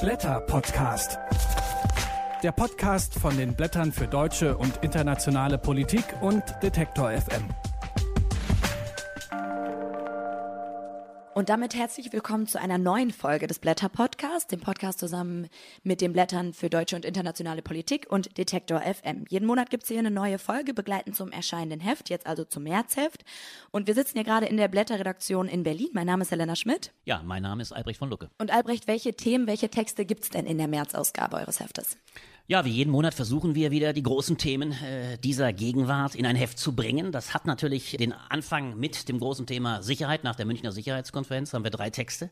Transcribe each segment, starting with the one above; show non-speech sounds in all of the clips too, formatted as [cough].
Blätter Podcast. Der Podcast von den Blättern für deutsche und internationale Politik und Detektor FM. Und damit herzlich willkommen zu einer neuen Folge des Blätter Podcasts, dem Podcast zusammen mit den Blättern für deutsche und internationale Politik und Detektor FM. Jeden Monat gibt's hier eine neue Folge, begleitend zum erscheinenden Heft, jetzt also zum Märzheft. Und wir sitzen hier gerade in der Blätterredaktion in Berlin. Mein Name ist Helena Schmidt. Ja, mein Name ist Albrecht von Lucke. Und Albrecht, welche Themen, welche Texte gibt's denn in der Märzausgabe eures Heftes? Ja, wie jeden Monat versuchen wir wieder die großen Themen äh, dieser Gegenwart in ein Heft zu bringen. Das hat natürlich den Anfang mit dem großen Thema Sicherheit. Nach der Münchner Sicherheitskonferenz haben wir drei Texte,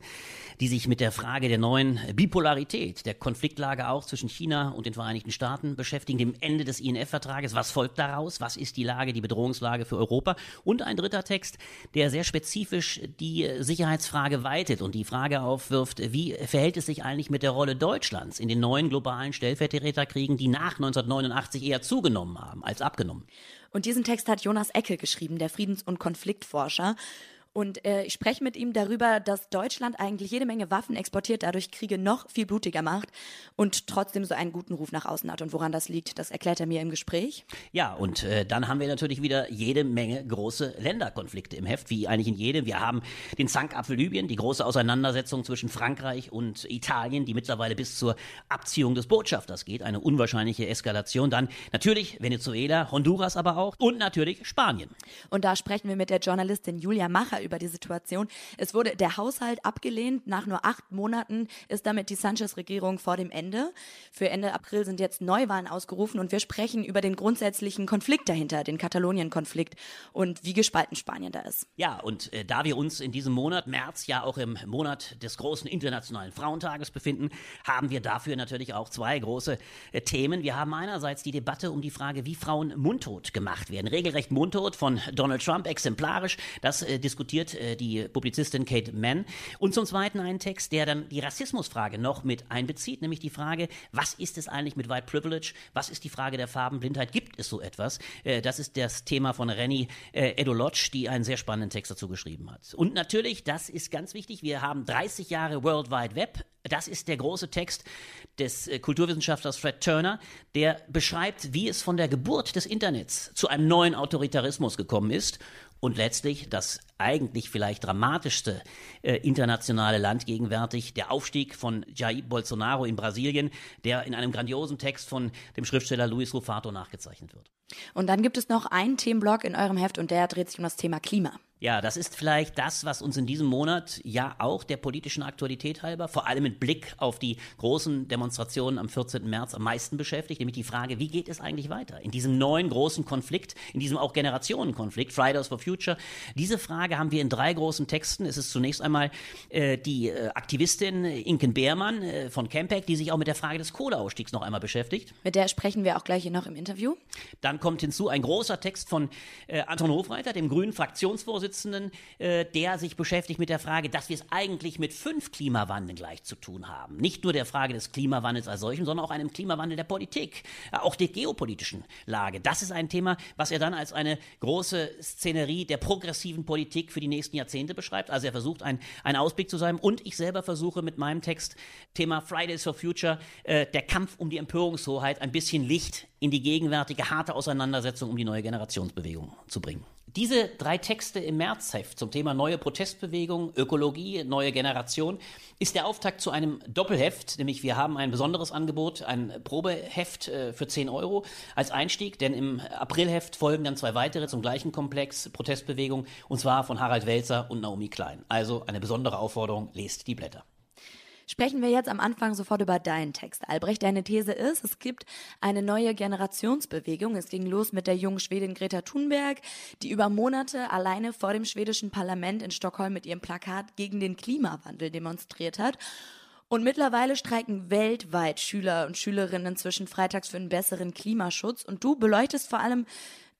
die sich mit der Frage der neuen Bipolarität, der Konfliktlage auch zwischen China und den Vereinigten Staaten beschäftigen, dem Ende des INF-Vertrages. Was folgt daraus? Was ist die Lage, die Bedrohungslage für Europa? Und ein dritter Text, der sehr spezifisch die Sicherheitsfrage weitet und die Frage aufwirft, wie verhält es sich eigentlich mit der Rolle Deutschlands in den neuen globalen Stellvertreter kriegen, die nach 1989 eher zugenommen haben als abgenommen. Und diesen Text hat Jonas Eckel geschrieben, der Friedens- und Konfliktforscher. Und äh, ich spreche mit ihm darüber, dass Deutschland eigentlich jede Menge Waffen exportiert, dadurch Kriege noch viel blutiger macht und trotzdem so einen guten Ruf nach außen hat. Und woran das liegt, das erklärt er mir im Gespräch. Ja, und äh, dann haben wir natürlich wieder jede Menge große Länderkonflikte im Heft, wie eigentlich in jedem. Wir haben den Zankapfel Libyen, die große Auseinandersetzung zwischen Frankreich und Italien, die mittlerweile bis zur Abziehung des Botschafters geht. Eine unwahrscheinliche Eskalation. Dann natürlich Venezuela, Honduras aber auch und natürlich Spanien. Und da sprechen wir mit der Journalistin Julia Macher über die Situation. Es wurde der Haushalt abgelehnt. Nach nur acht Monaten ist damit die Sanchez-Regierung vor dem Ende. Für Ende April sind jetzt Neuwahlen ausgerufen und wir sprechen über den grundsätzlichen Konflikt dahinter, den Katalonien-Konflikt und wie gespalten Spanien da ist. Ja, und äh, da wir uns in diesem Monat, März, ja auch im Monat des großen internationalen Frauentages befinden, haben wir dafür natürlich auch zwei große äh, Themen. Wir haben einerseits die Debatte um die Frage, wie Frauen mundtot gemacht werden. Regelrecht mundtot von Donald Trump, exemplarisch. Das äh, diskutiert diskutiert äh, die Publizistin Kate Mann. Und zum Zweiten einen Text, der dann die Rassismusfrage noch mit einbezieht, nämlich die Frage, was ist es eigentlich mit White Privilege? Was ist die Frage der Farbenblindheit? Gibt es so etwas? Äh, das ist das Thema von Renny äh, Edolodge, die einen sehr spannenden Text dazu geschrieben hat. Und natürlich, das ist ganz wichtig, wir haben 30 Jahre World Wide Web. Das ist der große Text des äh, Kulturwissenschaftlers Fred Turner, der beschreibt, wie es von der Geburt des Internets zu einem neuen Autoritarismus gekommen ist und letztlich das eigentlich vielleicht dramatischste äh, internationale Land gegenwärtig, der Aufstieg von Jair Bolsonaro in Brasilien, der in einem grandiosen Text von dem Schriftsteller Luis Rufato nachgezeichnet wird. Und dann gibt es noch einen Themenblock in eurem Heft und der dreht sich um das Thema Klima. Ja, das ist vielleicht das, was uns in diesem Monat ja auch der politischen Aktualität halber, vor allem mit Blick auf die großen Demonstrationen am 14. März am meisten beschäftigt, nämlich die Frage, wie geht es eigentlich weiter in diesem neuen großen Konflikt, in diesem auch Generationenkonflikt, Fridays for Future. Diese Frage haben wir in drei großen Texten. Es ist zunächst einmal äh, die äh, Aktivistin Inken Beermann äh, von Campac, die sich auch mit der Frage des Kohleausstiegs noch einmal beschäftigt. Mit der sprechen wir auch gleich hier noch im Interview. Dann kommt hinzu ein großer Text von äh, Anton Hofreiter, dem grünen Fraktionsvorsitzenden, Vorsitzenden, äh, der sich beschäftigt mit der Frage, dass wir es eigentlich mit fünf Klimawandeln gleich zu tun haben. Nicht nur der Frage des Klimawandels als solchem, sondern auch einem Klimawandel der Politik, äh, auch der geopolitischen Lage. Das ist ein Thema, was er dann als eine große Szenerie der progressiven Politik für die nächsten Jahrzehnte beschreibt. Also er versucht, ein, ein Ausblick zu sein. Und ich selber versuche mit meinem Text Thema Fridays for Future, äh, der Kampf um die Empörungshoheit, ein bisschen Licht in die gegenwärtige harte Auseinandersetzung um die neue Generationsbewegung zu bringen. Diese drei Texte im Märzheft zum Thema neue Protestbewegung, Ökologie, neue Generation ist der Auftakt zu einem Doppelheft, nämlich wir haben ein besonderes Angebot, ein Probeheft äh, für 10 Euro als Einstieg, denn im Aprilheft folgen dann zwei weitere zum gleichen Komplex Protestbewegung und zwar von Harald Welzer und Naomi Klein. Also eine besondere Aufforderung, lest die Blätter. Sprechen wir jetzt am Anfang sofort über deinen Text. Albrecht, deine These ist, es gibt eine neue Generationsbewegung. Es ging los mit der jungen Schwedin Greta Thunberg, die über Monate alleine vor dem schwedischen Parlament in Stockholm mit ihrem Plakat gegen den Klimawandel demonstriert hat. Und mittlerweile streiken weltweit Schüler und Schülerinnen zwischen Freitags für einen besseren Klimaschutz. Und du beleuchtest vor allem,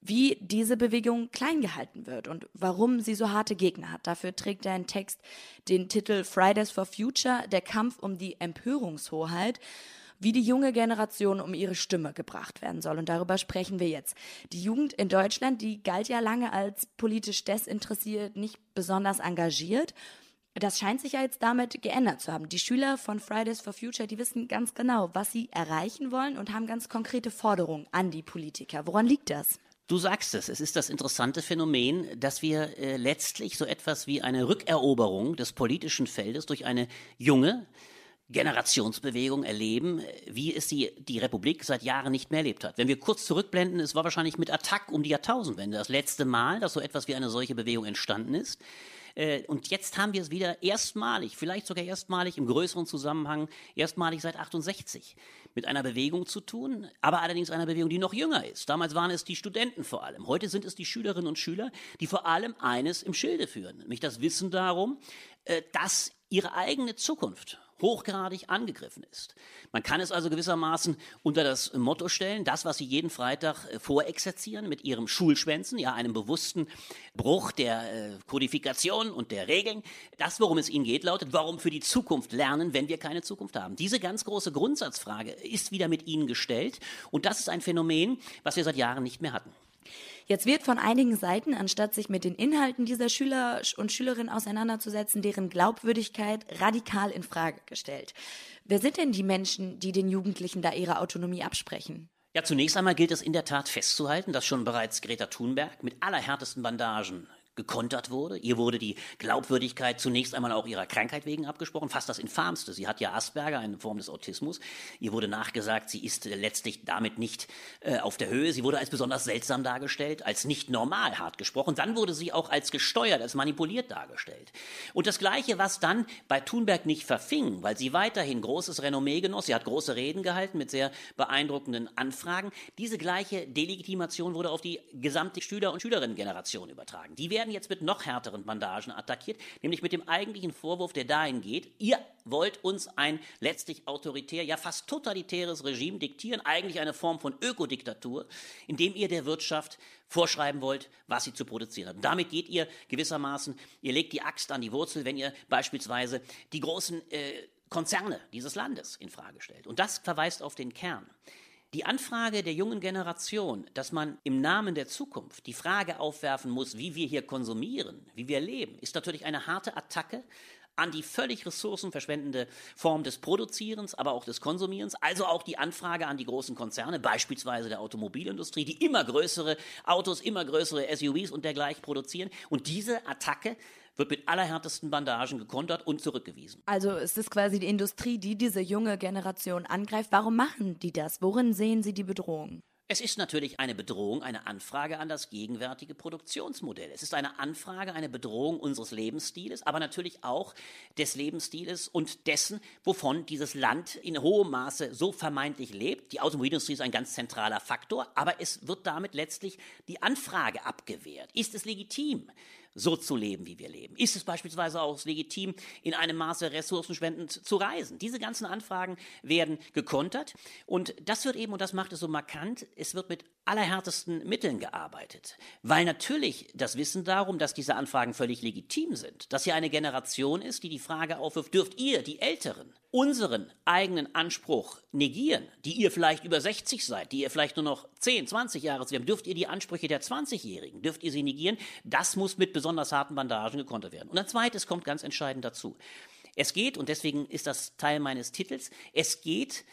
wie diese Bewegung klein gehalten wird und warum sie so harte Gegner hat. Dafür trägt dein Text den Titel Fridays for Future, der Kampf um die Empörungshoheit wie die junge Generation um ihre Stimme gebracht werden soll. Und darüber sprechen wir jetzt. Die Jugend in Deutschland, die galt ja lange als politisch desinteressiert, nicht besonders engagiert. Das scheint sich ja jetzt damit geändert zu haben. Die Schüler von Fridays for Future, die wissen ganz genau, was sie erreichen wollen und haben ganz konkrete Forderungen an die Politiker. Woran liegt das? Du sagst es, es ist das interessante Phänomen, dass wir äh, letztlich so etwas wie eine Rückeroberung des politischen Feldes durch eine junge Generationsbewegung erleben, wie es die, die Republik seit Jahren nicht mehr erlebt hat. Wenn wir kurz zurückblenden, es war wahrscheinlich mit Attack um die Jahrtausendwende das letzte Mal, dass so etwas wie eine solche Bewegung entstanden ist. Äh, und jetzt haben wir es wieder erstmalig, vielleicht sogar erstmalig im größeren Zusammenhang, erstmalig seit 68 mit einer Bewegung zu tun, aber allerdings einer Bewegung, die noch jünger ist. Damals waren es die Studenten vor allem. Heute sind es die Schülerinnen und Schüler, die vor allem eines im Schilde führen, nämlich das Wissen darum, äh, dass ihre eigene Zukunft hochgradig angegriffen ist. Man kann es also gewissermaßen unter das Motto stellen, das, was Sie jeden Freitag äh, vorexerzieren mit Ihrem Schulschwänzen, ja, einem bewussten Bruch der äh, Kodifikation und der Regeln. Das, worum es Ihnen geht, lautet, warum für die Zukunft lernen, wenn wir keine Zukunft haben. Diese ganz große Grundsatzfrage ist wieder mit Ihnen gestellt und das ist ein Phänomen, was wir seit Jahren nicht mehr hatten. Jetzt wird von einigen Seiten, anstatt sich mit den Inhalten dieser Schüler und Schülerinnen auseinanderzusetzen, deren Glaubwürdigkeit radikal in Frage gestellt. Wer sind denn die Menschen, die den Jugendlichen da ihre Autonomie absprechen? Ja, zunächst einmal gilt es in der Tat festzuhalten, dass schon bereits Greta Thunberg mit allerhärtesten Bandagen gekontert wurde. Ihr wurde die Glaubwürdigkeit zunächst einmal auch ihrer Krankheit wegen abgesprochen, fast das Infamste. Sie hat ja Asperger, eine Form des Autismus. Ihr wurde nachgesagt, sie ist letztlich damit nicht äh, auf der Höhe. Sie wurde als besonders seltsam dargestellt, als nicht normal hart gesprochen. Dann wurde sie auch als gesteuert, als manipuliert dargestellt. Und das Gleiche, was dann bei Thunberg nicht verfing, weil sie weiterhin großes Renommee genoss, sie hat große Reden gehalten mit sehr beeindruckenden Anfragen. Diese gleiche Delegitimation wurde auf die gesamte Schüler- und Schülerinnengeneration übertragen. Die werden werden jetzt mit noch härteren Bandagen attackiert, nämlich mit dem eigentlichen Vorwurf, der dahin geht, ihr wollt uns ein letztlich autoritär, ja fast totalitäres Regime diktieren, eigentlich eine Form von Ökodiktatur, indem ihr der Wirtschaft vorschreiben wollt, was sie zu produzieren hat. Und damit geht ihr gewissermaßen, ihr legt die Axt an die Wurzel, wenn ihr beispielsweise die großen äh, Konzerne dieses Landes in Frage stellt. Und das verweist auf den Kern. Die Anfrage der jungen Generation, dass man im Namen der Zukunft die Frage aufwerfen muss, wie wir hier konsumieren, wie wir leben, ist natürlich eine harte Attacke an die völlig ressourcenverschwendende Form des Produzierens, aber auch des Konsumierens, also auch die Anfrage an die großen Konzerne, beispielsweise der Automobilindustrie, die immer größere Autos, immer größere SUVs und dergleichen produzieren. Und diese Attacke wird mit allerhärtesten Bandagen gekontert und zurückgewiesen. Also es ist quasi die Industrie, die diese junge Generation angreift. Warum machen die das? Worin sehen sie die Bedrohung? Es ist natürlich eine Bedrohung, eine Anfrage an das gegenwärtige Produktionsmodell. Es ist eine Anfrage, eine Bedrohung unseres Lebensstils, aber natürlich auch des Lebensstils und dessen, wovon dieses Land in hohem Maße so vermeintlich lebt. Die Automobilindustrie ist ein ganz zentraler Faktor, aber es wird damit letztlich die Anfrage abgewehrt. Ist es legitim? So zu leben, wie wir leben? Ist es beispielsweise auch legitim, in einem Maße ressourcenspendend zu reisen? Diese ganzen Anfragen werden gekontert und das wird eben, und das macht es so markant, es wird mit allerhärtesten Mitteln gearbeitet. Weil natürlich das Wissen darum, dass diese Anfragen völlig legitim sind, dass hier eine Generation ist, die die Frage aufwirft, dürft ihr, die Älteren, unseren eigenen Anspruch negieren, die ihr vielleicht über 60 seid, die ihr vielleicht nur noch 10, 20 Jahre zu haben, dürft ihr die Ansprüche der 20-Jährigen, dürft ihr sie negieren, das muss mit besonders harten Bandagen gekontert werden. Und ein zweites kommt ganz entscheidend dazu. Es geht, und deswegen ist das Teil meines Titels, es geht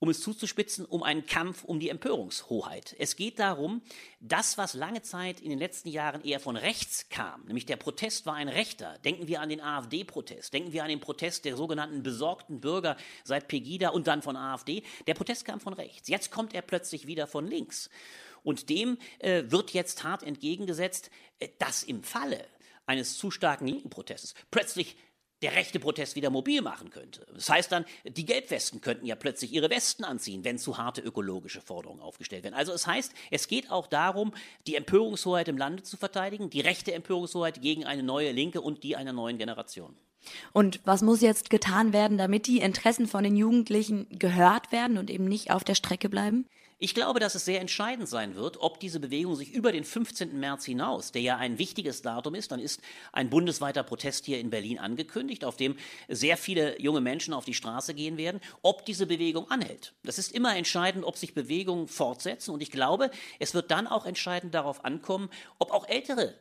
um es zuzuspitzen, um einen Kampf um die Empörungshoheit. Es geht darum, das, was lange Zeit in den letzten Jahren eher von rechts kam, nämlich der Protest war ein rechter. Denken wir an den AfD-Protest, denken wir an den Protest der sogenannten besorgten Bürger seit Pegida und dann von AfD. Der Protest kam von rechts. Jetzt kommt er plötzlich wieder von links. Und dem äh, wird jetzt hart entgegengesetzt, äh, dass im Falle eines zu starken linken Protestes plötzlich der rechte Protest wieder mobil machen könnte. Das heißt dann, die Gelbwesten könnten ja plötzlich ihre Westen anziehen, wenn zu harte ökologische Forderungen aufgestellt werden. Also es heißt, es geht auch darum, die Empörungshoheit im Lande zu verteidigen, die rechte Empörungshoheit gegen eine neue Linke und die einer neuen Generation. Und was muss jetzt getan werden, damit die Interessen von den Jugendlichen gehört werden und eben nicht auf der Strecke bleiben? Ich glaube, dass es sehr entscheidend sein wird, ob diese Bewegung sich über den 15. März hinaus, der ja ein wichtiges Datum ist, dann ist ein bundesweiter Protest hier in Berlin angekündigt, auf dem sehr viele junge Menschen auf die Straße gehen werden, ob diese Bewegung anhält. Das ist immer entscheidend, ob sich Bewegungen fortsetzen. Und ich glaube, es wird dann auch entscheidend darauf ankommen, ob auch ältere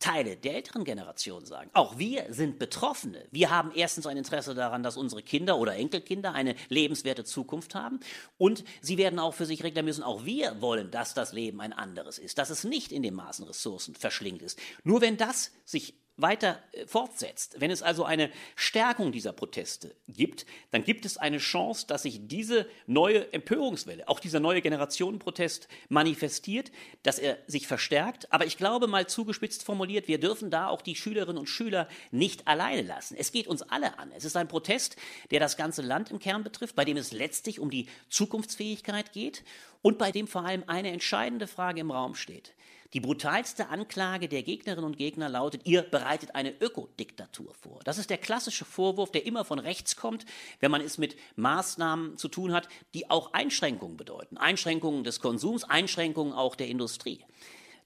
Teile der älteren Generation sagen. Auch wir sind Betroffene. Wir haben erstens ein Interesse daran, dass unsere Kinder oder Enkelkinder eine lebenswerte Zukunft haben. Und sie werden auch für sich regeln müssen, auch wir wollen, dass das Leben ein anderes ist, dass es nicht in den Maßen Ressourcen verschlingt ist. Nur wenn das sich weiter äh, fortsetzt, wenn es also eine Stärkung dieser Proteste gibt, dann gibt es eine Chance, dass sich diese neue Empörungswelle, auch dieser neue Generationenprotest manifestiert, dass er sich verstärkt. Aber ich glaube, mal zugespitzt formuliert, wir dürfen da auch die Schülerinnen und Schüler nicht alleine lassen. Es geht uns alle an. Es ist ein Protest, der das ganze Land im Kern betrifft, bei dem es letztlich um die Zukunftsfähigkeit geht und bei dem vor allem eine entscheidende Frage im Raum steht. Die brutalste Anklage der Gegnerinnen und Gegner lautet, ihr bereitet eine Ökodiktatur vor. Das ist der klassische Vorwurf, der immer von rechts kommt, wenn man es mit Maßnahmen zu tun hat, die auch Einschränkungen bedeuten. Einschränkungen des Konsums, Einschränkungen auch der Industrie.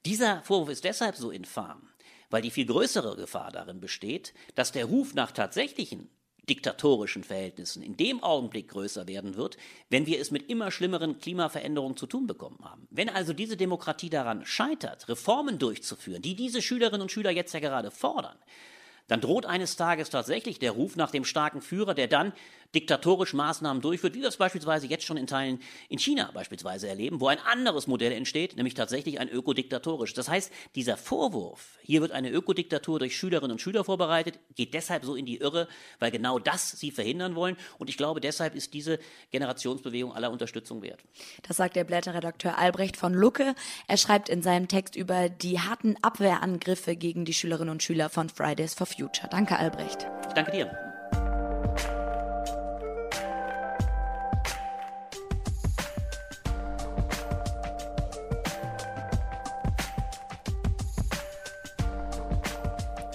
Dieser Vorwurf ist deshalb so infam, weil die viel größere Gefahr darin besteht, dass der Ruf nach tatsächlichen diktatorischen Verhältnissen in dem Augenblick größer werden wird, wenn wir es mit immer schlimmeren Klimaveränderungen zu tun bekommen haben. Wenn also diese Demokratie daran scheitert, Reformen durchzuführen, die diese Schülerinnen und Schüler jetzt ja gerade fordern, dann droht eines Tages tatsächlich der Ruf nach dem starken Führer, der dann diktatorisch Maßnahmen durchführt, wie wir es beispielsweise jetzt schon in Teilen in China beispielsweise erleben, wo ein anderes Modell entsteht, nämlich tatsächlich ein ökodiktatorisch. Das heißt, dieser Vorwurf, hier wird eine Ökodiktatur durch Schülerinnen und Schüler vorbereitet, geht deshalb so in die Irre, weil genau das sie verhindern wollen. Und ich glaube, deshalb ist diese Generationsbewegung aller Unterstützung wert. Das sagt der Blätterredakteur Albrecht von Lucke. Er schreibt in seinem Text über die harten Abwehrangriffe gegen die Schülerinnen und Schüler von Fridays for Future. Danke, Albrecht. Ich danke dir.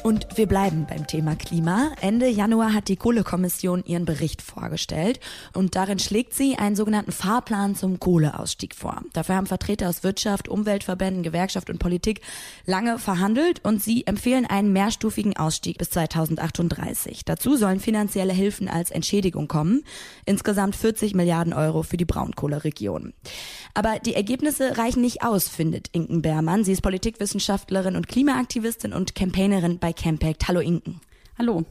Und wir bleiben beim Thema Klima. Ende Januar hat die Kohlekommission ihren Bericht vorgestellt und darin schlägt sie einen sogenannten Fahrplan zum Kohleausstieg vor. Dafür haben Vertreter aus Wirtschaft, Umweltverbänden, Gewerkschaft und Politik lange verhandelt und sie empfehlen einen mehrstufigen Ausstieg bis 2038. Dazu sollen finanzielle Hilfen als Entschädigung kommen. Insgesamt 40 Milliarden Euro für die Braunkohleregion. Aber die Ergebnisse reichen nicht aus, findet Inken Beermann. Sie ist Politikwissenschaftlerin und Klimaaktivistin und Campaignerin bei Campact. Hallo Inken. Hallo.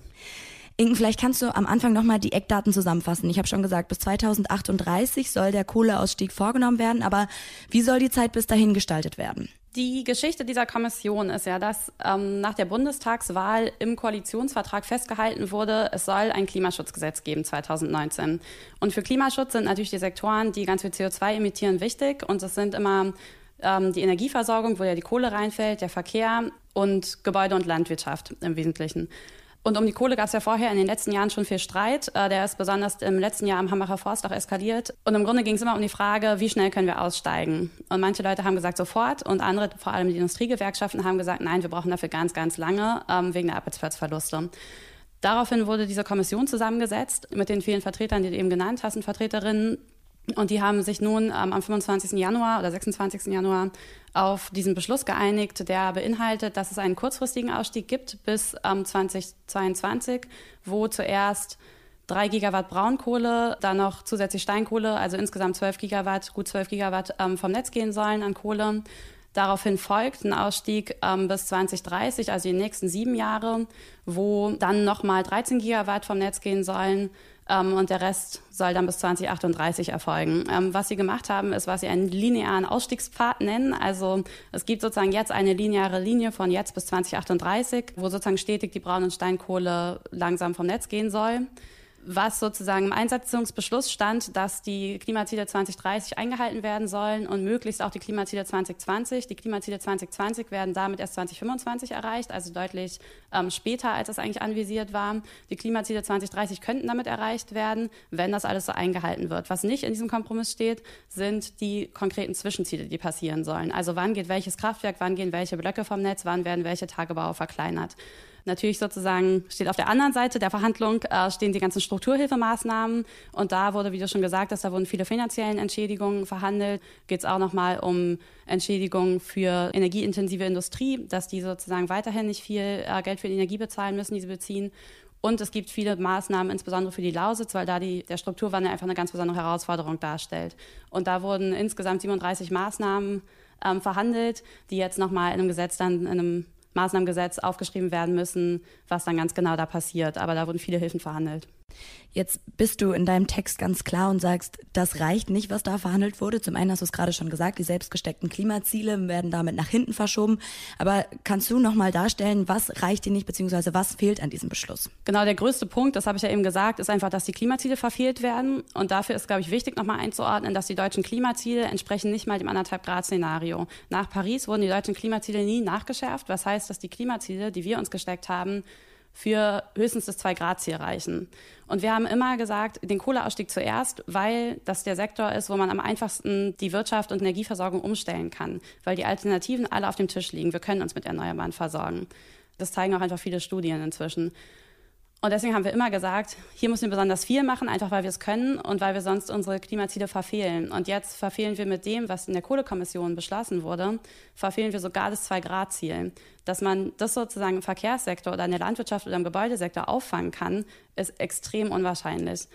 Inken, vielleicht kannst du am Anfang nochmal die Eckdaten zusammenfassen. Ich habe schon gesagt, bis 2038 soll der Kohleausstieg vorgenommen werden, aber wie soll die Zeit bis dahin gestaltet werden? Die Geschichte dieser Kommission ist ja, dass ähm, nach der Bundestagswahl im Koalitionsvertrag festgehalten wurde, es soll ein Klimaschutzgesetz geben 2019. Und für Klimaschutz sind natürlich die Sektoren, die ganz viel CO2 emittieren, wichtig. Und das sind immer ähm, die Energieversorgung, wo ja die Kohle reinfällt, der Verkehr und Gebäude und Landwirtschaft im Wesentlichen. Und um die Kohle gab es ja vorher in den letzten Jahren schon viel Streit. Äh, der ist besonders im letzten Jahr am Hambacher Forst auch eskaliert. Und im Grunde ging es immer um die Frage, wie schnell können wir aussteigen? Und manche Leute haben gesagt sofort und andere, vor allem die Industriegewerkschaften, haben gesagt, nein, wir brauchen dafür ganz, ganz lange ähm, wegen der Arbeitsplatzverluste. Daraufhin wurde diese Kommission zusammengesetzt mit den vielen Vertretern, die du eben genannt hast, und Vertreterinnen, und die haben sich nun ähm, am 25. Januar oder 26. Januar auf diesen Beschluss geeinigt, der beinhaltet, dass es einen kurzfristigen Ausstieg gibt bis ähm, 2022, wo zuerst drei Gigawatt Braunkohle, dann noch zusätzlich Steinkohle, also insgesamt 12 Gigawatt, gut 12 Gigawatt ähm, vom Netz gehen sollen an Kohle. Daraufhin folgt ein Ausstieg ähm, bis 2030, also die nächsten sieben Jahre, wo dann nochmal 13 Gigawatt vom Netz gehen sollen ähm, und der Rest soll dann bis 2038 erfolgen. Ähm, was sie gemacht haben, ist, was sie einen linearen Ausstiegspfad nennen. Also es gibt sozusagen jetzt eine lineare Linie von jetzt bis 2038, wo sozusagen stetig die Braun- und Steinkohle langsam vom Netz gehen soll was sozusagen im Einsetzungsbeschluss stand, dass die Klimaziele 2030 eingehalten werden sollen und möglichst auch die Klimaziele 2020. Die Klimaziele 2020 werden damit erst 2025 erreicht, also deutlich ähm, später, als es eigentlich anvisiert war. Die Klimaziele 2030 könnten damit erreicht werden, wenn das alles so eingehalten wird. Was nicht in diesem Kompromiss steht, sind die konkreten Zwischenziele, die passieren sollen. Also wann geht welches Kraftwerk, wann gehen welche Blöcke vom Netz, wann werden welche Tagebaue verkleinert. Natürlich sozusagen steht auf der anderen Seite der Verhandlung äh, stehen die ganzen Strukturhilfemaßnahmen und da wurde, wie du schon gesagt hast, da wurden viele finanziellen Entschädigungen verhandelt. Geht es auch nochmal um Entschädigungen für energieintensive Industrie, dass die sozusagen weiterhin nicht viel äh, Geld für die Energie bezahlen müssen, die sie beziehen. Und es gibt viele Maßnahmen, insbesondere für die Lausitz, weil da die, der Strukturwandel einfach eine ganz besondere Herausforderung darstellt. Und da wurden insgesamt 37 Maßnahmen ähm, verhandelt, die jetzt nochmal in einem Gesetz dann in einem Maßnahmengesetz aufgeschrieben werden müssen, was dann ganz genau da passiert. Aber da wurden viele Hilfen verhandelt. Jetzt bist du in deinem Text ganz klar und sagst, das reicht nicht, was da verhandelt wurde. Zum einen hast du es gerade schon gesagt, die selbstgesteckten Klimaziele werden damit nach hinten verschoben. Aber kannst du nochmal darstellen, was reicht dir nicht, beziehungsweise was fehlt an diesem Beschluss? Genau, der größte Punkt, das habe ich ja eben gesagt, ist einfach, dass die Klimaziele verfehlt werden. Und dafür ist, glaube ich, wichtig, nochmal einzuordnen, dass die deutschen Klimaziele entsprechen nicht mal dem anderthalb Grad Szenario. Nach Paris wurden die deutschen Klimaziele nie nachgeschärft, was heißt, dass die Klimaziele, die wir uns gesteckt haben, für höchstens das Zwei-Grad-Ziel reichen. Und wir haben immer gesagt, den Kohleausstieg zuerst, weil das der Sektor ist, wo man am einfachsten die Wirtschaft und Energieversorgung umstellen kann, weil die Alternativen alle auf dem Tisch liegen. Wir können uns mit Erneuerbaren versorgen. Das zeigen auch einfach viele Studien inzwischen. Und deswegen haben wir immer gesagt, hier müssen wir besonders viel machen, einfach weil wir es können und weil wir sonst unsere Klimaziele verfehlen. Und jetzt verfehlen wir mit dem, was in der Kohlekommission beschlossen wurde, verfehlen wir sogar das Zwei-Grad-Ziel. Dass man das sozusagen im Verkehrssektor oder in der Landwirtschaft oder im Gebäudesektor auffangen kann, ist extrem unwahrscheinlich.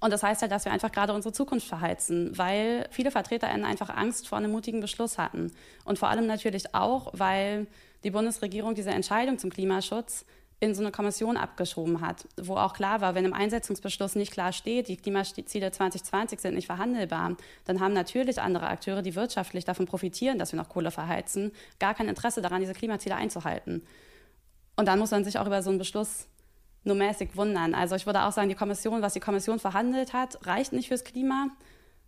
Und das heißt halt, dass wir einfach gerade unsere Zukunft verheizen, weil viele VertreterInnen einfach Angst vor einem mutigen Beschluss hatten. Und vor allem natürlich auch, weil die Bundesregierung diese Entscheidung zum Klimaschutz in so eine Kommission abgeschoben hat, wo auch klar war, wenn im Einsetzungsbeschluss nicht klar steht, die Klimaziele 2020 sind nicht verhandelbar, dann haben natürlich andere Akteure, die wirtschaftlich davon profitieren, dass wir noch Kohle verheizen, gar kein Interesse daran, diese Klimaziele einzuhalten. Und dann muss man sich auch über so einen Beschluss nur mäßig wundern. Also ich würde auch sagen, die Kommission, was die Kommission verhandelt hat, reicht nicht fürs Klima.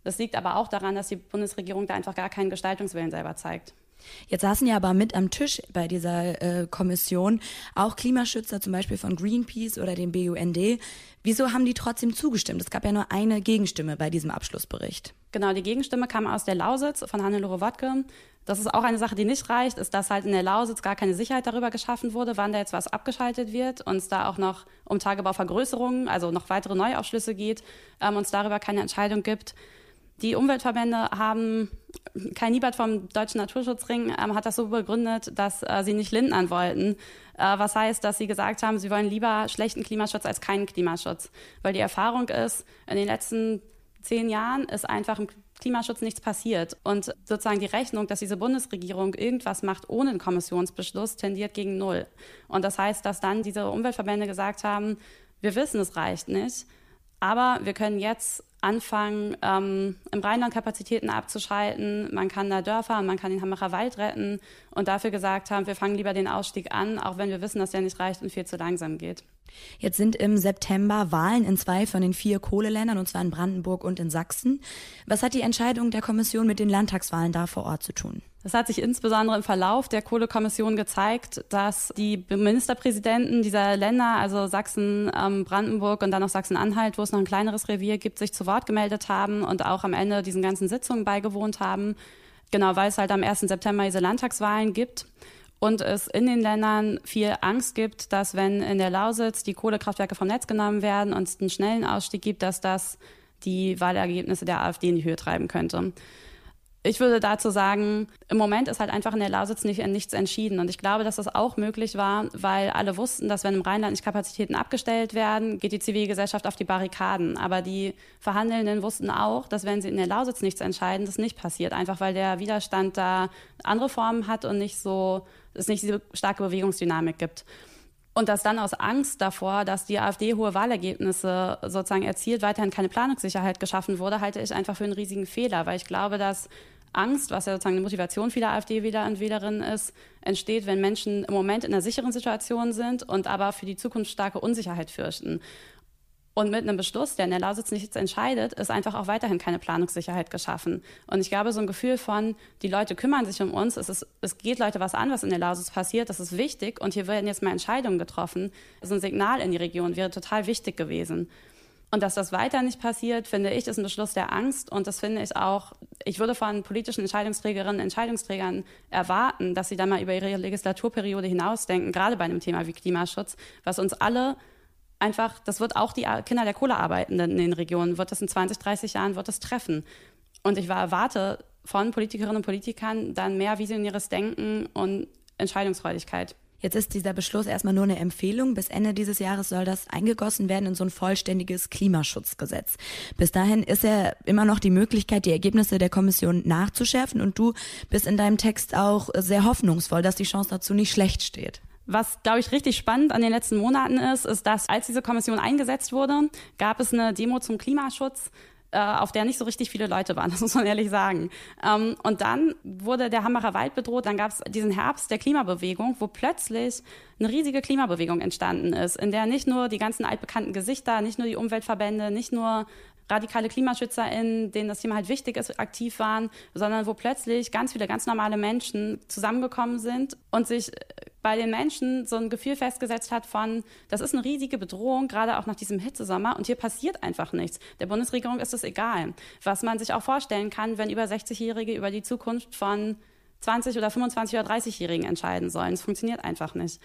Das liegt aber auch daran, dass die Bundesregierung da einfach gar keinen Gestaltungswillen selber zeigt. Jetzt saßen ja aber mit am Tisch bei dieser äh, Kommission auch Klimaschützer, zum Beispiel von Greenpeace oder dem BUND. Wieso haben die trotzdem zugestimmt? Es gab ja nur eine Gegenstimme bei diesem Abschlussbericht. Genau, die Gegenstimme kam aus der Lausitz von Hannelore Wodke. Das ist auch eine Sache, die nicht reicht, ist, dass halt in der Lausitz gar keine Sicherheit darüber geschaffen wurde, wann da jetzt was abgeschaltet wird und es da auch noch um Tagebauvergrößerungen, also noch weitere Neuaufschlüsse geht, ähm, uns darüber keine Entscheidung gibt. Die Umweltverbände haben, Kai Niebert vom Deutschen Naturschutzring ähm, hat das so begründet, dass äh, sie nicht lindern wollten. Äh, was heißt, dass sie gesagt haben, sie wollen lieber schlechten Klimaschutz als keinen Klimaschutz. Weil die Erfahrung ist, in den letzten zehn Jahren ist einfach im Klimaschutz nichts passiert. Und sozusagen die Rechnung, dass diese Bundesregierung irgendwas macht ohne einen Kommissionsbeschluss, tendiert gegen Null. Und das heißt, dass dann diese Umweltverbände gesagt haben, wir wissen, es reicht nicht, aber wir können jetzt anfangen, ähm, im Rheinland Kapazitäten abzuschalten. Man kann da Dörfer und man kann den Hambacher Wald retten und dafür gesagt haben, wir fangen lieber den Ausstieg an, auch wenn wir wissen, dass der nicht reicht und viel zu langsam geht. Jetzt sind im September Wahlen in zwei von den vier Kohleländern, und zwar in Brandenburg und in Sachsen. Was hat die Entscheidung der Kommission mit den Landtagswahlen da vor Ort zu tun? Das hat sich insbesondere im Verlauf der Kohlekommission gezeigt, dass die Ministerpräsidenten dieser Länder, also Sachsen, ähm, Brandenburg und dann noch Sachsen-Anhalt, wo es noch ein kleineres Revier gibt, sich zu Wort gemeldet haben und auch am Ende diesen ganzen Sitzungen beigewohnt haben. Genau, weil es halt am 1. September diese Landtagswahlen gibt und es in den Ländern viel Angst gibt, dass wenn in der Lausitz die Kohlekraftwerke vom Netz genommen werden und es einen schnellen Ausstieg gibt, dass das die Wahlergebnisse der AfD in die Höhe treiben könnte. Ich würde dazu sagen, im Moment ist halt einfach in der Lausitz nicht, nichts entschieden. Und ich glaube, dass das auch möglich war, weil alle wussten, dass wenn im Rheinland nicht Kapazitäten abgestellt werden, geht die Zivilgesellschaft auf die Barrikaden. Aber die Verhandelnden wussten auch, dass wenn sie in der Lausitz nichts entscheiden, das nicht passiert. Einfach weil der Widerstand da andere Formen hat und nicht so, es nicht diese starke Bewegungsdynamik gibt. Und dass dann aus Angst davor, dass die AfD hohe Wahlergebnisse sozusagen erzielt, weiterhin keine Planungssicherheit geschaffen wurde, halte ich einfach für einen riesigen Fehler, weil ich glaube, dass Angst, was ja sozusagen eine Motivation vieler AfD-Wähler und Wählerinnen ist, entsteht, wenn Menschen im Moment in einer sicheren Situation sind und aber für die Zukunft starke Unsicherheit fürchten. Und mit einem Beschluss, der in der Lausitz nichts entscheidet, ist einfach auch weiterhin keine Planungssicherheit geschaffen. Und ich glaube, so ein Gefühl von, die Leute kümmern sich um uns, es, ist, es geht Leute was an, was in der Lausitz passiert, das ist wichtig und hier werden jetzt mal Entscheidungen getroffen. So ein Signal in die Region wäre total wichtig gewesen. Und dass das weiter nicht passiert, finde ich, ist ein Beschluss der Angst. Und das finde ich auch, ich würde von politischen Entscheidungsträgerinnen und Entscheidungsträgern erwarten, dass sie dann mal über ihre Legislaturperiode hinausdenken, gerade bei einem Thema wie Klimaschutz, was uns alle einfach, das wird auch die Kinder der Kohlearbeitenden in den Regionen, wird das in 20, 30 Jahren, wird das treffen. Und ich erwarte von Politikerinnen und Politikern dann mehr visionäres Denken und Entscheidungsfreudigkeit. Jetzt ist dieser Beschluss erstmal nur eine Empfehlung. Bis Ende dieses Jahres soll das eingegossen werden in so ein vollständiges Klimaschutzgesetz. Bis dahin ist ja immer noch die Möglichkeit, die Ergebnisse der Kommission nachzuschärfen. Und du bist in deinem Text auch sehr hoffnungsvoll, dass die Chance dazu nicht schlecht steht. Was, glaube ich, richtig spannend an den letzten Monaten ist, ist, dass als diese Kommission eingesetzt wurde, gab es eine Demo zum Klimaschutz äh, auf der nicht so richtig viele Leute waren, [laughs] das muss man ehrlich sagen. Ähm, und dann wurde der Hambacher Wald bedroht, dann gab es diesen Herbst der Klimabewegung, wo plötzlich eine riesige Klimabewegung entstanden ist, in der nicht nur die ganzen altbekannten Gesichter, nicht nur die Umweltverbände, nicht nur radikale KlimaschützerInnen, denen das Thema halt wichtig ist, aktiv waren, sondern wo plötzlich ganz viele ganz normale Menschen zusammengekommen sind und sich bei den Menschen so ein Gefühl festgesetzt hat von, das ist eine riesige Bedrohung, gerade auch nach diesem Hitzesommer und hier passiert einfach nichts. Der Bundesregierung ist es egal. Was man sich auch vorstellen kann, wenn über 60-Jährige über die Zukunft von 20 oder 25 oder 30-Jährigen entscheiden sollen. Es funktioniert einfach nicht.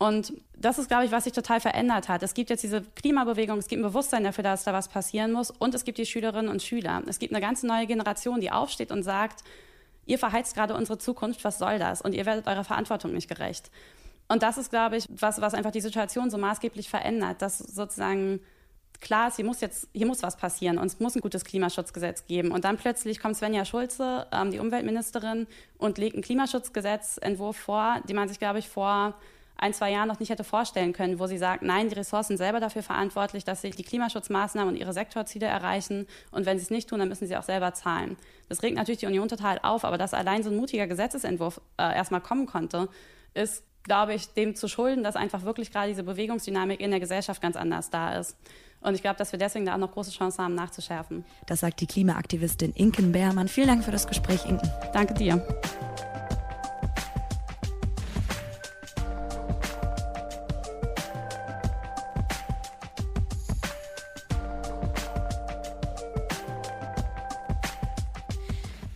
Und das ist, glaube ich, was sich total verändert hat. Es gibt jetzt diese Klimabewegung, es gibt ein Bewusstsein dafür, dass da was passieren muss und es gibt die Schülerinnen und Schüler. Es gibt eine ganz neue Generation, die aufsteht und sagt, ihr verheizt gerade unsere Zukunft, was soll das? Und ihr werdet eurer Verantwortung nicht gerecht. Und das ist, glaube ich, was, was einfach die Situation so maßgeblich verändert, dass sozusagen klar ist, hier muss jetzt, hier muss was passieren und es muss ein gutes Klimaschutzgesetz geben. Und dann plötzlich kommt Svenja Schulze, ähm, die Umweltministerin, und legt einen Klimaschutzgesetzentwurf vor, den man sich, glaube ich, vor ein, zwei Jahren noch nicht hätte vorstellen können, wo sie sagt, nein, die Ressourcen selber dafür verantwortlich, dass sie die Klimaschutzmaßnahmen und ihre Sektorziele erreichen. Und wenn sie es nicht tun, dann müssen sie auch selber zahlen. Das regt natürlich die Union total auf, aber dass allein so ein mutiger Gesetzesentwurf äh, erstmal kommen konnte, ist, glaube ich, dem zu schulden, dass einfach wirklich gerade diese Bewegungsdynamik in der Gesellschaft ganz anders da ist. Und ich glaube, dass wir deswegen da auch noch große Chancen haben, nachzuschärfen. Das sagt die Klimaaktivistin Inken Beermann. Vielen Dank für das Gespräch, Inken. Danke dir.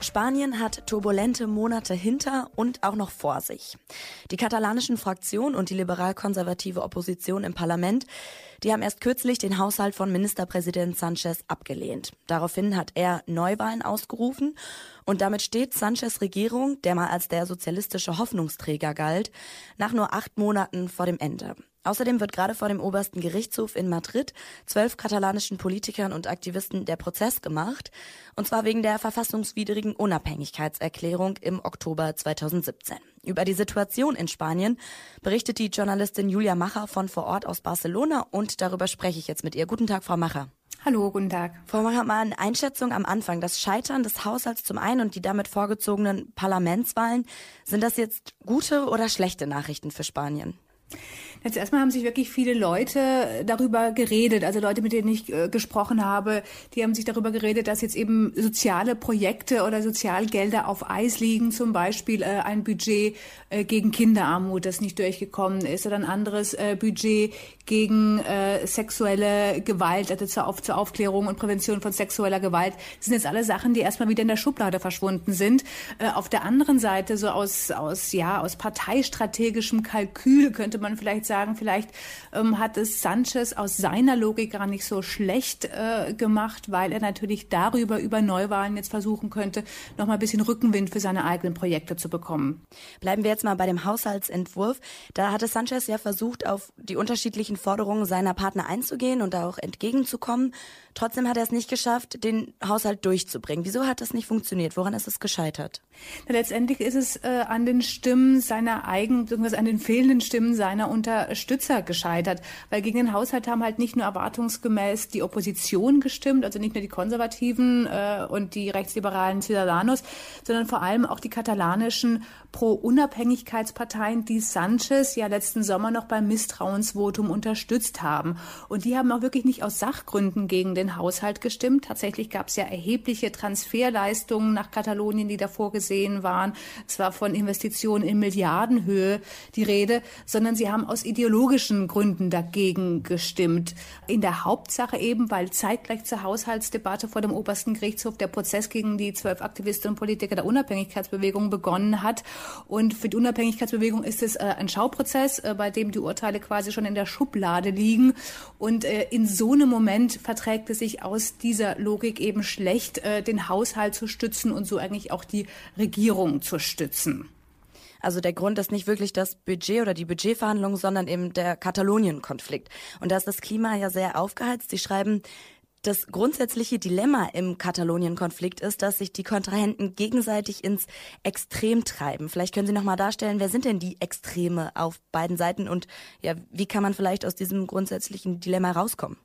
Spanien hat turbulente Monate hinter und auch noch vor sich. Die katalanischen Fraktionen und die liberal-konservative Opposition im Parlament, die haben erst kürzlich den Haushalt von Ministerpräsident Sanchez abgelehnt. Daraufhin hat er Neuwahlen ausgerufen und damit steht Sanchez Regierung, der mal als der sozialistische Hoffnungsträger galt, nach nur acht Monaten vor dem Ende. Außerdem wird gerade vor dem obersten Gerichtshof in Madrid zwölf katalanischen Politikern und Aktivisten der Prozess gemacht, und zwar wegen der verfassungswidrigen Unabhängigkeitserklärung im Oktober 2017. Über die Situation in Spanien berichtet die Journalistin Julia Macher von vor Ort aus Barcelona und darüber spreche ich jetzt mit ihr. Guten Tag, Frau Macher. Hallo, guten Tag. Frau Macher, mal eine Einschätzung am Anfang. Das Scheitern des Haushalts zum einen und die damit vorgezogenen Parlamentswahlen, sind das jetzt gute oder schlechte Nachrichten für Spanien? Jetzt erstmal haben sich wirklich viele Leute darüber geredet, also Leute, mit denen ich äh, gesprochen habe, die haben sich darüber geredet, dass jetzt eben soziale Projekte oder Sozialgelder auf Eis liegen, zum Beispiel äh, ein Budget äh, gegen Kinderarmut, das nicht durchgekommen ist, oder ein anderes äh, Budget gegen äh, sexuelle Gewalt, also zur, Auf zur Aufklärung und Prävention von sexueller Gewalt. Das sind jetzt alle Sachen, die erstmal wieder in der Schublade verschwunden sind. Äh, auf der anderen Seite, so aus, aus, ja, aus parteistrategischem Kalkül könnte man vielleicht sagen, sagen, vielleicht ähm, hat es Sanchez aus seiner Logik gar nicht so schlecht äh, gemacht, weil er natürlich darüber, über Neuwahlen jetzt versuchen könnte, noch mal ein bisschen Rückenwind für seine eigenen Projekte zu bekommen. Bleiben wir jetzt mal bei dem Haushaltsentwurf. Da hatte Sanchez ja versucht, auf die unterschiedlichen Forderungen seiner Partner einzugehen und da auch entgegenzukommen. Trotzdem hat er es nicht geschafft, den Haushalt durchzubringen. Wieso hat das nicht funktioniert? Woran ist es gescheitert? Na, letztendlich ist es äh, an den Stimmen seiner eigenen, an den fehlenden Stimmen seiner Unterstützer gescheitert. Weil gegen den Haushalt haben halt nicht nur erwartungsgemäß die Opposition gestimmt, also nicht nur die Konservativen äh, und die rechtsliberalen Ciudadanos, sondern vor allem auch die katalanischen Pro-Unabhängigkeitsparteien, die Sanchez ja letzten Sommer noch beim Misstrauensvotum unterstützt haben. Und die haben auch wirklich nicht aus Sachgründen gegen den Haushalt gestimmt. Tatsächlich gab es ja erhebliche Transferleistungen nach Katalonien, die da vorgesehen waren. Es war von Investitionen in Milliardenhöhe die Rede, sondern sie haben aus ideologischen Gründen dagegen gestimmt. In der Hauptsache eben, weil zeitgleich zur Haushaltsdebatte vor dem obersten Gerichtshof der Prozess gegen die zwölf Aktivisten und Politiker der Unabhängigkeitsbewegung begonnen hat und für die Unabhängigkeitsbewegung ist es äh, ein Schauprozess, äh, bei dem die Urteile quasi schon in der Schublade liegen. Und äh, in so einem Moment verträgt es sich aus dieser Logik eben schlecht, äh, den Haushalt zu stützen und so eigentlich auch die Regierung zu stützen. Also der Grund ist nicht wirklich das Budget oder die Budgetverhandlungen, sondern eben der Katalonien-Konflikt. Und da ist das Klima ja sehr aufgeheizt. Sie schreiben, das grundsätzliche Dilemma im Katalonien-Konflikt ist, dass sich die Kontrahenten gegenseitig ins Extrem treiben. Vielleicht können Sie noch mal darstellen, wer sind denn die Extreme auf beiden Seiten und ja, wie kann man vielleicht aus diesem grundsätzlichen Dilemma rauskommen?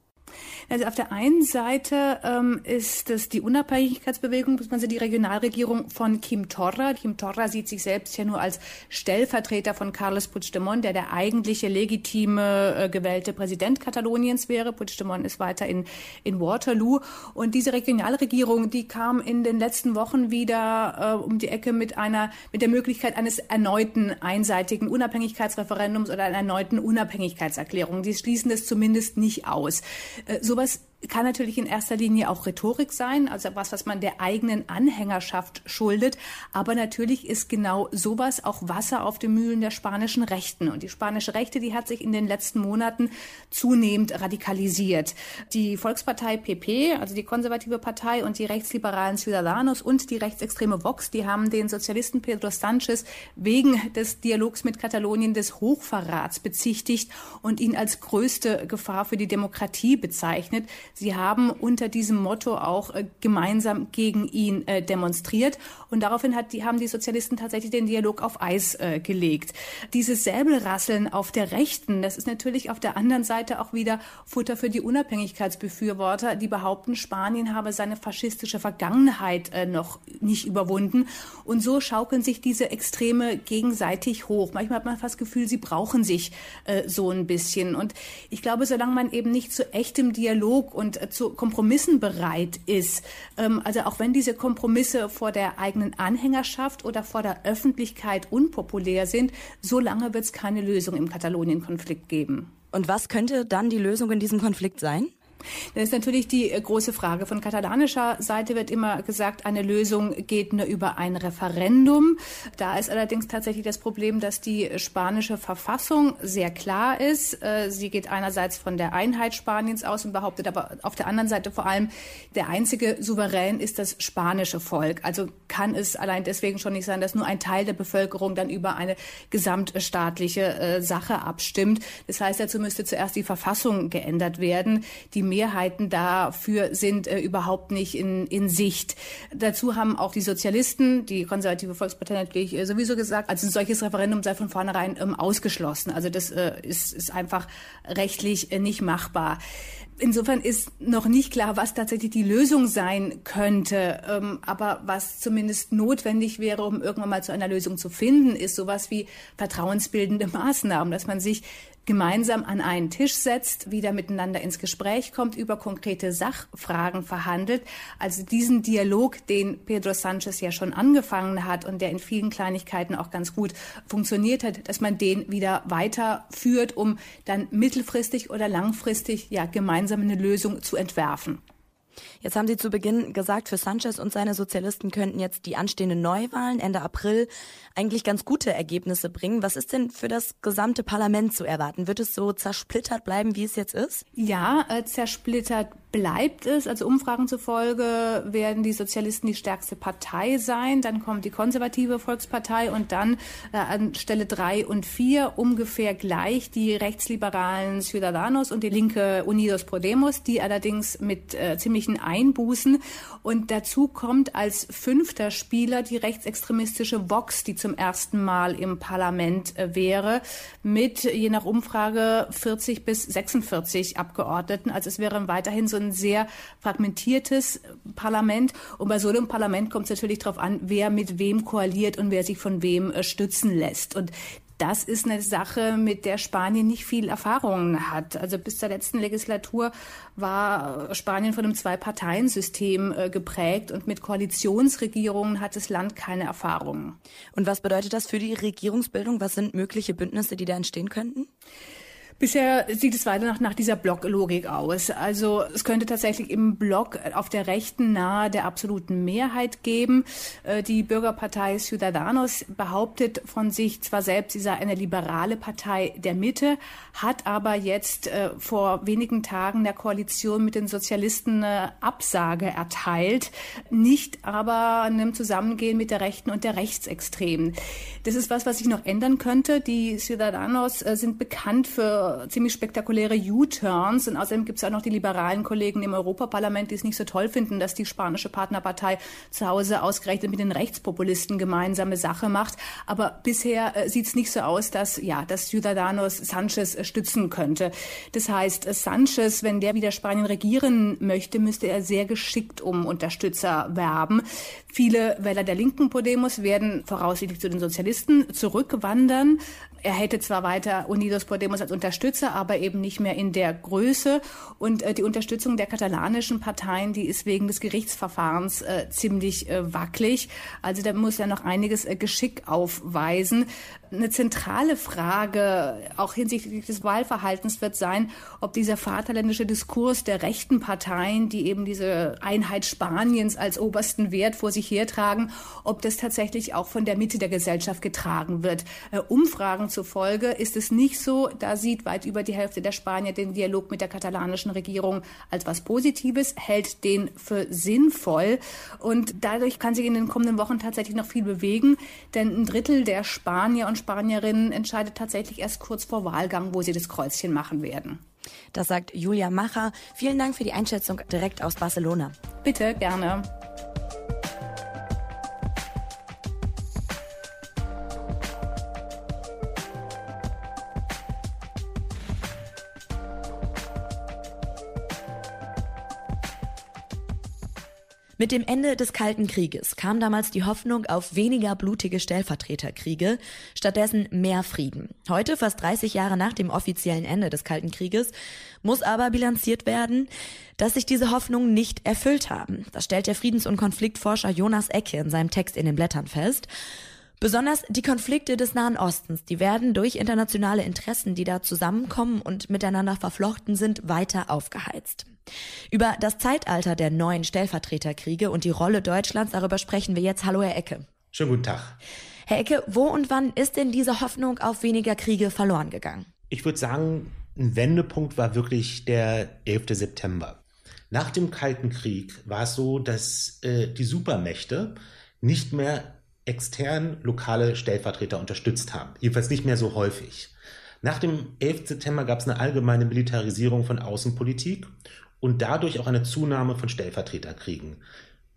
Also auf der einen Seite ähm, ist es die Unabhängigkeitsbewegung, beziehungsweise die Regionalregierung von Kim Torra. Kim Torra sieht sich selbst ja nur als Stellvertreter von Carles Puigdemont, der der eigentliche legitime äh, gewählte Präsident Kataloniens wäre. Puigdemont ist weiter in, in Waterloo. Und diese Regionalregierung, die kam in den letzten Wochen wieder äh, um die Ecke mit einer, mit der Möglichkeit eines erneuten einseitigen Unabhängigkeitsreferendums oder einer erneuten Unabhängigkeitserklärung. Die schließen es zumindest nicht aus. Äh, sowas kann natürlich in erster Linie auch Rhetorik sein, also was, was man der eigenen Anhängerschaft schuldet. Aber natürlich ist genau sowas auch Wasser auf den Mühlen der spanischen Rechten. Und die spanische Rechte, die hat sich in den letzten Monaten zunehmend radikalisiert. Die Volkspartei PP, also die konservative Partei und die rechtsliberalen Ciudadanos und die rechtsextreme Vox, die haben den Sozialisten Pedro Sanchez wegen des Dialogs mit Katalonien des Hochverrats bezichtigt und ihn als größte Gefahr für die Demokratie bezeichnet. Sie haben unter diesem Motto auch äh, gemeinsam gegen ihn äh, demonstriert. Und daraufhin hat die, haben die Sozialisten tatsächlich den Dialog auf Eis äh, gelegt. Dieses Säbelrasseln auf der Rechten, das ist natürlich auf der anderen Seite auch wieder Futter für die Unabhängigkeitsbefürworter, die behaupten, Spanien habe seine faschistische Vergangenheit äh, noch nicht überwunden. Und so schaukeln sich diese Extreme gegenseitig hoch. Manchmal hat man fast das Gefühl, sie brauchen sich äh, so ein bisschen. Und ich glaube, solange man eben nicht zu echtem Dialog und äh, zu Kompromissen bereit ist. Ähm, also auch wenn diese Kompromisse vor der eigenen Anhängerschaft oder vor der Öffentlichkeit unpopulär sind, so lange wird es keine Lösung im Katalonien-Konflikt geben. Und was könnte dann die Lösung in diesem Konflikt sein? Das ist natürlich die äh, große Frage. Von katalanischer Seite wird immer gesagt, eine Lösung geht nur über ein Referendum. Da ist allerdings tatsächlich das Problem, dass die spanische Verfassung sehr klar ist. Äh, sie geht einerseits von der Einheit Spaniens aus und behauptet aber auf der anderen Seite vor allem, der einzige Souverän ist das spanische Volk. Also kann es allein deswegen schon nicht sein, dass nur ein Teil der Bevölkerung dann über eine gesamtstaatliche äh, Sache abstimmt. Das heißt, dazu müsste zuerst die Verfassung geändert werden. Die Mehrheiten dafür sind äh, überhaupt nicht in, in Sicht. Dazu haben auch die Sozialisten, die konservative Volkspartei natürlich äh, sowieso gesagt, also ein solches Referendum sei von vornherein ähm, ausgeschlossen. Also das äh, ist, ist einfach rechtlich äh, nicht machbar. Insofern ist noch nicht klar, was tatsächlich die Lösung sein könnte. Ähm, aber was zumindest notwendig wäre, um irgendwann mal zu einer Lösung zu finden, ist sowas wie vertrauensbildende [laughs] Maßnahmen, dass man sich gemeinsam an einen Tisch setzt, wieder miteinander ins Gespräch kommt, über konkrete Sachfragen verhandelt. Also diesen Dialog, den Pedro Sanchez ja schon angefangen hat und der in vielen Kleinigkeiten auch ganz gut funktioniert hat, dass man den wieder weiterführt, um dann mittelfristig oder langfristig ja gemeinsam eine Lösung zu entwerfen. Jetzt haben Sie zu Beginn gesagt, für Sanchez und seine Sozialisten könnten jetzt die anstehenden Neuwahlen Ende April eigentlich ganz gute Ergebnisse bringen. Was ist denn für das gesamte Parlament zu erwarten? Wird es so zersplittert bleiben, wie es jetzt ist? Ja, äh, zersplittert bleibt es. Also Umfragen zufolge werden die Sozialisten die stärkste Partei sein. Dann kommt die konservative Volkspartei und dann äh, an Stelle drei und vier ungefähr gleich die rechtsliberalen Ciudadanos und die linke Unidos Podemos, die allerdings mit äh, ziemlichen Einbußen. Und dazu kommt als fünfter Spieler die rechtsextremistische Vox, die zum ersten Mal im Parlament äh, wäre, mit je nach Umfrage 40 bis 46 Abgeordneten. Also es wäre weiterhin so ein sehr fragmentiertes Parlament. Und bei so einem Parlament kommt es natürlich darauf an, wer mit wem koaliert und wer sich von wem äh, stützen lässt. Und das ist eine Sache, mit der Spanien nicht viel Erfahrung hat. Also bis zur letzten Legislatur war Spanien von einem Zwei-Parteien-System äh, geprägt und mit Koalitionsregierungen hat das Land keine Erfahrung. Und was bedeutet das für die Regierungsbildung? Was sind mögliche Bündnisse, die da entstehen könnten? Bisher sieht es weiter nach, nach dieser Blocklogik aus. Also es könnte tatsächlich im Block auf der Rechten nahe der absoluten Mehrheit geben. Äh, die Bürgerpartei Ciudadanos behauptet von sich zwar selbst, sie sei eine liberale Partei der Mitte, hat aber jetzt äh, vor wenigen Tagen der Koalition mit den Sozialisten eine Absage erteilt, nicht aber einem Zusammengehen mit der Rechten und der Rechtsextremen. Das ist was, was sich noch ändern könnte. Die Ciudadanos äh, sind bekannt für ziemlich spektakuläre U-Turns. Und außerdem gibt es auch noch die liberalen Kollegen im Europaparlament, die es nicht so toll finden, dass die spanische Partnerpartei zu Hause ausgerechnet mit den Rechtspopulisten gemeinsame Sache macht. Aber bisher äh, sieht es nicht so aus, dass, ja, dass Ciudadanos Sanchez äh, stützen könnte. Das heißt, äh, Sanchez, wenn der wieder Spanien regieren möchte, müsste er sehr geschickt um Unterstützer werben. Viele Wähler der linken Podemos werden voraussichtlich zu den Sozialisten zurückwandern. Er hätte zwar weiter Unidos Podemos als Unterstützer, aber eben nicht mehr in der Größe. Und äh, die Unterstützung der katalanischen Parteien, die ist wegen des Gerichtsverfahrens äh, ziemlich äh, wackelig. Also da muss er noch einiges äh, Geschick aufweisen. Eine zentrale Frage, auch hinsichtlich des Wahlverhaltens, wird sein, ob dieser vaterländische Diskurs der rechten Parteien, die eben diese Einheit Spaniens als obersten Wert vor sich hertragen, ob das tatsächlich auch von der Mitte der Gesellschaft getragen wird. Äh, Umfragen zufolge ist es nicht so. Da sieht weit über die Hälfte der Spanier den Dialog mit der katalanischen Regierung als was Positives, hält den für sinnvoll. Und dadurch kann sich in den kommenden Wochen tatsächlich noch viel bewegen, denn ein Drittel der Spanier und Spanierinnen entscheidet tatsächlich erst kurz vor Wahlgang, wo sie das Kreuzchen machen werden. Das sagt Julia Macher. Vielen Dank für die Einschätzung direkt aus Barcelona. Bitte, gerne. Mit dem Ende des Kalten Krieges kam damals die Hoffnung auf weniger blutige Stellvertreterkriege, stattdessen mehr Frieden. Heute, fast 30 Jahre nach dem offiziellen Ende des Kalten Krieges, muss aber bilanziert werden, dass sich diese Hoffnungen nicht erfüllt haben. Das stellt der Friedens- und Konfliktforscher Jonas Ecke in seinem Text in den Blättern fest. Besonders die Konflikte des Nahen Ostens, die werden durch internationale Interessen, die da zusammenkommen und miteinander verflochten sind, weiter aufgeheizt. Über das Zeitalter der neuen Stellvertreterkriege und die Rolle Deutschlands, darüber sprechen wir jetzt. Hallo, Herr Ecke. Schönen guten Tag. Herr Ecke, wo und wann ist denn diese Hoffnung auf weniger Kriege verloren gegangen? Ich würde sagen, ein Wendepunkt war wirklich der 11. September. Nach dem Kalten Krieg war es so, dass äh, die Supermächte nicht mehr extern lokale Stellvertreter unterstützt haben. Jedenfalls nicht mehr so häufig. Nach dem 11. September gab es eine allgemeine Militarisierung von Außenpolitik und dadurch auch eine Zunahme von Stellvertreterkriegen.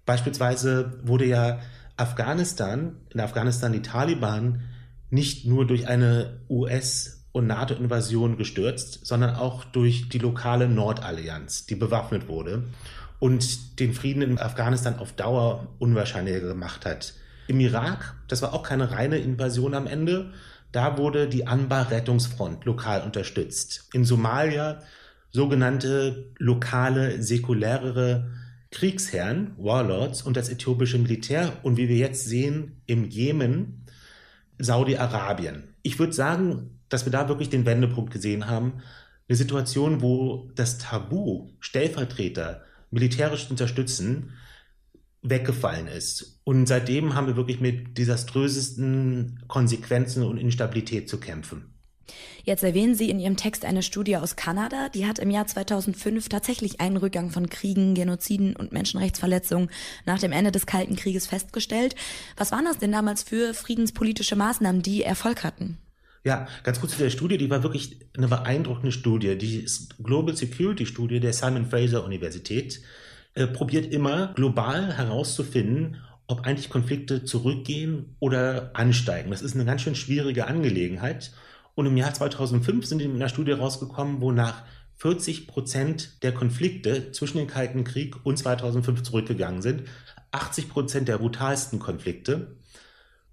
Beispielsweise wurde ja Afghanistan, in Afghanistan die Taliban nicht nur durch eine US- und NATO-Invasion gestürzt, sondern auch durch die lokale Nordallianz, die bewaffnet wurde und den Frieden in Afghanistan auf Dauer unwahrscheinlicher gemacht hat. Im Irak, das war auch keine reine Invasion am Ende, da wurde die Anbar-Rettungsfront lokal unterstützt. In Somalia sogenannte lokale, säkulärere Kriegsherren, Warlords und das äthiopische Militär und wie wir jetzt sehen, im Jemen Saudi-Arabien. Ich würde sagen, dass wir da wirklich den Wendepunkt gesehen haben. Eine Situation, wo das Tabu, Stellvertreter militärisch zu unterstützen, weggefallen ist. Und seitdem haben wir wirklich mit desaströsesten Konsequenzen und Instabilität zu kämpfen. Jetzt erwähnen Sie in Ihrem Text eine Studie aus Kanada, die hat im Jahr 2005 tatsächlich einen Rückgang von Kriegen, Genoziden und Menschenrechtsverletzungen nach dem Ende des Kalten Krieges festgestellt. Was waren das denn damals für friedenspolitische Maßnahmen, die Erfolg hatten? Ja, ganz kurz zu der Studie, die war wirklich eine beeindruckende Studie. Die Global Security Studie der Simon Fraser Universität äh, probiert immer global herauszufinden, ob eigentlich Konflikte zurückgehen oder ansteigen. Das ist eine ganz schön schwierige Angelegenheit. Und im Jahr 2005 sind mit einer Studie rausgekommen, wonach 40 Prozent der Konflikte zwischen dem Kalten Krieg und 2005 zurückgegangen sind. 80 Prozent der brutalsten Konflikte.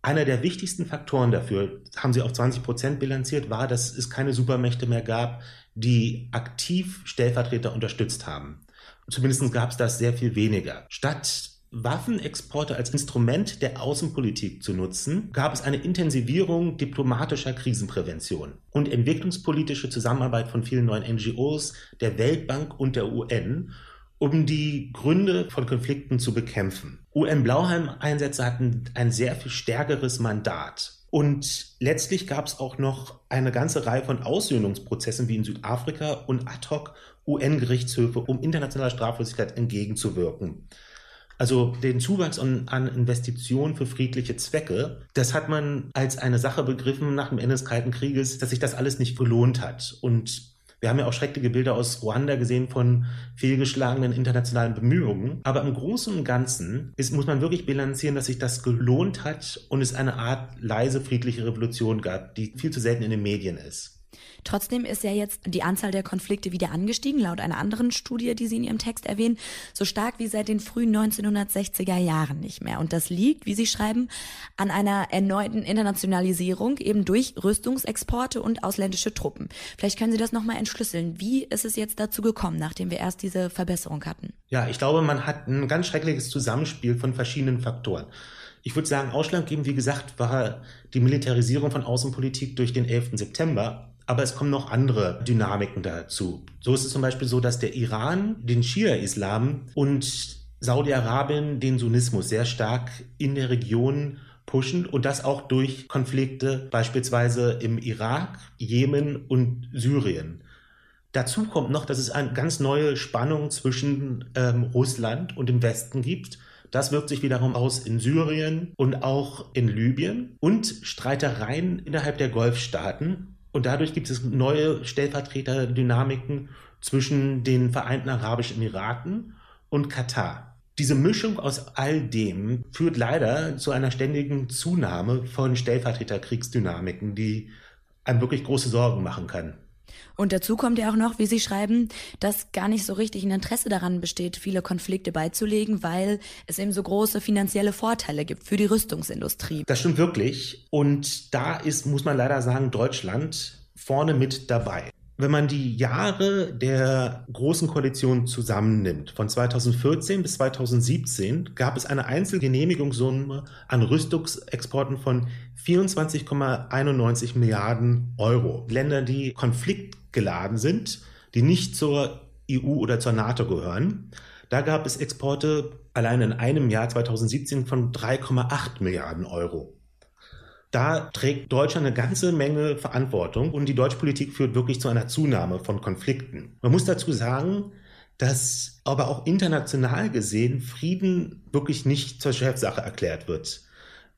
Einer der wichtigsten Faktoren dafür, haben sie auf 20 Prozent bilanziert, war, dass es keine Supermächte mehr gab, die aktiv Stellvertreter unterstützt haben. Zumindest gab es das sehr viel weniger. Statt Waffenexporte als Instrument der Außenpolitik zu nutzen, gab es eine Intensivierung diplomatischer Krisenprävention und entwicklungspolitische Zusammenarbeit von vielen neuen NGOs, der Weltbank und der UN, um die Gründe von Konflikten zu bekämpfen. UN-Blauhelm-Einsätze hatten ein sehr viel stärkeres Mandat. Und letztlich gab es auch noch eine ganze Reihe von Aussöhnungsprozessen wie in Südafrika und ad hoc UN-Gerichtshöfe, um internationaler Straflosigkeit entgegenzuwirken. Also den Zuwachs an, an, Investitionen für friedliche Zwecke, das hat man als eine Sache begriffen nach dem Ende des Kalten Krieges, dass sich das alles nicht gelohnt hat. Und wir haben ja auch schreckliche Bilder aus Ruanda gesehen von fehlgeschlagenen internationalen Bemühungen. Aber im Großen und Ganzen ist, muss man wirklich bilanzieren, dass sich das gelohnt hat und es eine Art leise friedliche Revolution gab, die viel zu selten in den Medien ist. Trotzdem ist ja jetzt die Anzahl der Konflikte wieder angestiegen, laut einer anderen Studie, die Sie in Ihrem Text erwähnen, so stark wie seit den frühen 1960er Jahren nicht mehr. Und das liegt, wie Sie schreiben, an einer erneuten Internationalisierung eben durch Rüstungsexporte und ausländische Truppen. Vielleicht können Sie das nochmal entschlüsseln. Wie ist es jetzt dazu gekommen, nachdem wir erst diese Verbesserung hatten? Ja, ich glaube, man hat ein ganz schreckliches Zusammenspiel von verschiedenen Faktoren. Ich würde sagen, ausschlaggebend, wie gesagt, war die Militarisierung von Außenpolitik durch den 11. September. Aber es kommen noch andere Dynamiken dazu. So ist es zum Beispiel so, dass der Iran den Schia-Islam und Saudi-Arabien den Sunnismus sehr stark in der Region pushen und das auch durch Konflikte beispielsweise im Irak, Jemen und Syrien. Dazu kommt noch, dass es eine ganz neue Spannung zwischen ähm, Russland und dem Westen gibt. Das wirkt sich wiederum aus in Syrien und auch in Libyen und Streitereien innerhalb der Golfstaaten und dadurch gibt es neue Stellvertreterdynamiken zwischen den Vereinten Arabischen Emiraten und Katar. Diese Mischung aus all dem führt leider zu einer ständigen Zunahme von Stellvertreterkriegsdynamiken, die einem wirklich große Sorgen machen kann. Und dazu kommt ja auch noch, wie Sie schreiben, dass gar nicht so richtig ein Interesse daran besteht, viele Konflikte beizulegen, weil es eben so große finanzielle Vorteile gibt für die Rüstungsindustrie. Das stimmt wirklich. Und da ist, muss man leider sagen, Deutschland vorne mit dabei. Wenn man die Jahre der Großen Koalition zusammennimmt, von 2014 bis 2017, gab es eine Einzelgenehmigungssumme an Rüstungsexporten von 24,91 Milliarden Euro. Länder, die Konflikt geladen sind, die nicht zur EU oder zur NATO gehören. Da gab es Exporte allein in einem Jahr 2017 von 3,8 Milliarden Euro. Da trägt Deutschland eine ganze Menge Verantwortung und die deutsche Politik führt wirklich zu einer Zunahme von Konflikten. Man muss dazu sagen, dass aber auch international gesehen Frieden wirklich nicht zur Chefsache erklärt wird.